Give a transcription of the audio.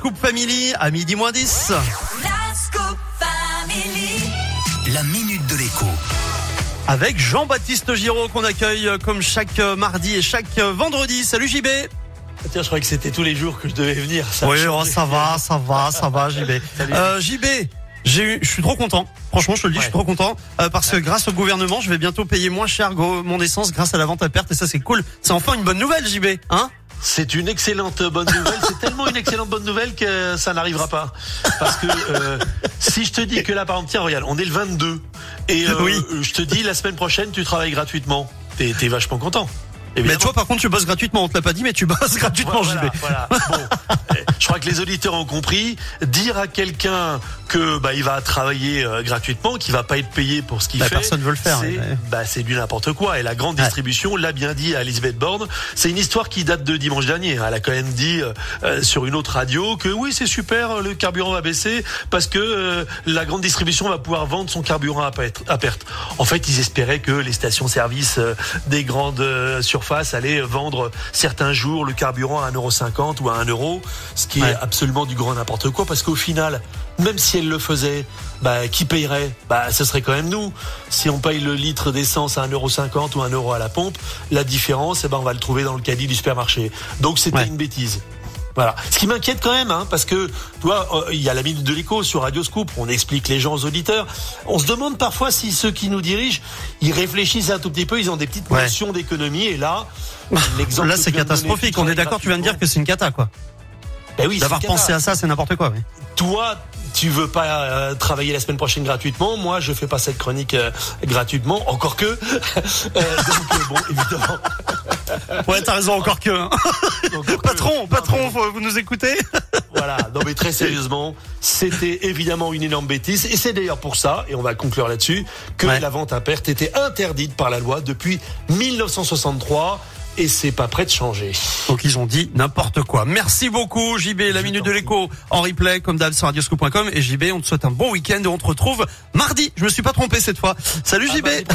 Scoop Family à midi moins 10. La Scoop Family. La minute de l'écho. Avec Jean-Baptiste Giraud qu'on accueille euh, comme chaque euh, mardi et chaque euh, vendredi. Salut JB. Tiens, je croyais que c'était tous les jours que je devais venir. Ça Oui, oh, ça va, ça va, ça va JB. Salut. Euh, JB, j'ai eu, je suis trop content. Franchement, je te le dis, je suis trop content euh, parce que grâce au gouvernement, je vais bientôt payer moins cher mon essence grâce à la vente à perte et ça c'est cool. C'est enfin une bonne nouvelle JB, hein? C'est une excellente bonne nouvelle. C'est tellement une excellente bonne nouvelle que ça n'arrivera pas. Parce que euh, si je te dis que là, par exemple, tiens, regarde, on est le 22 et euh, Oui. je te dis la semaine prochaine, tu travailles gratuitement. T'es t'es vachement content. Mais toi par contre, tu bosses gratuitement, on te l'a pas dit mais tu bosses gratuitement voilà, JB. voilà. Bon, je crois que les auditeurs ont compris. Dire à quelqu'un que bah il va travailler euh, gratuitement, qu'il va pas être payé pour ce qu'il Bah, fait, personne veut le faire, C'est ouais. bah du n'importe quoi. Et la grande Ouais. distribution l'a bien dit à Elisabeth Borne. C'est une histoire qui date de dimanche dernier. Elle a quand même dit euh, euh, sur une autre radio que oui c'est super, euh, le carburant va baisser parce que euh, la grande distribution va pouvoir vendre son carburant à perte. à perte. En fait, ils espéraient que les stations-service euh, des grandes surfaces allaient vendre certains jours le carburant à 1,50€ ou à 1 euro, ce qui Ouais. est absolument du grand n'importe quoi parce qu'au final, même si elle le faisait, bah, qui payerait? Bah, ce serait quand même nous. Si on paye le litre d'essence à 1,50€ ou 1 euro à la pompe, la différence, eh ben, on va le trouver dans le caddie du supermarché. Donc c'était Ouais. une bêtise. Voilà. Ce qui m'inquiète quand même, hein, parce que, tu vois, euh, il y a la minute de l'écho sur Radio Scoop, on explique les gens aux auditeurs. On se demande parfois si ceux qui nous dirigent, ils réfléchissent un tout petit peu, ils ont des petites Ouais. notions d'économie, et là, l'exemple Là c'est donner, catastrophique. On est d'accord, tu viens de dire que c'est une cata quoi. Ben oui, D'avoir pensé à ça, c'est n'importe quoi. oui. toi, tu veux pas euh, travailler la semaine prochaine gratuitement. Moi, je fais pas cette chronique euh, gratuitement, encore que. Euh, donc, bon, évidemment. Ouais, t'as raison encore que. hein. encore que- patron, patron, faut- vous nous écoutez Voilà. Non, mais très sérieusement, c'était évidemment une énorme bêtise. Et c'est d'ailleurs pour ça, et on va conclure là-dessus, que Ouais. la vente à perte était interdite par la loi depuis 1963. Et c'est pas prêt de changer. Donc ils ont dit n'importe quoi. Merci beaucoup JB, la minute de l'écho en replay comme d'hab sur radioscoop.com et JB, on te souhaite un bon week-end et on te retrouve mardi. Je me suis pas trompé cette fois. Salut Ah JB. bah,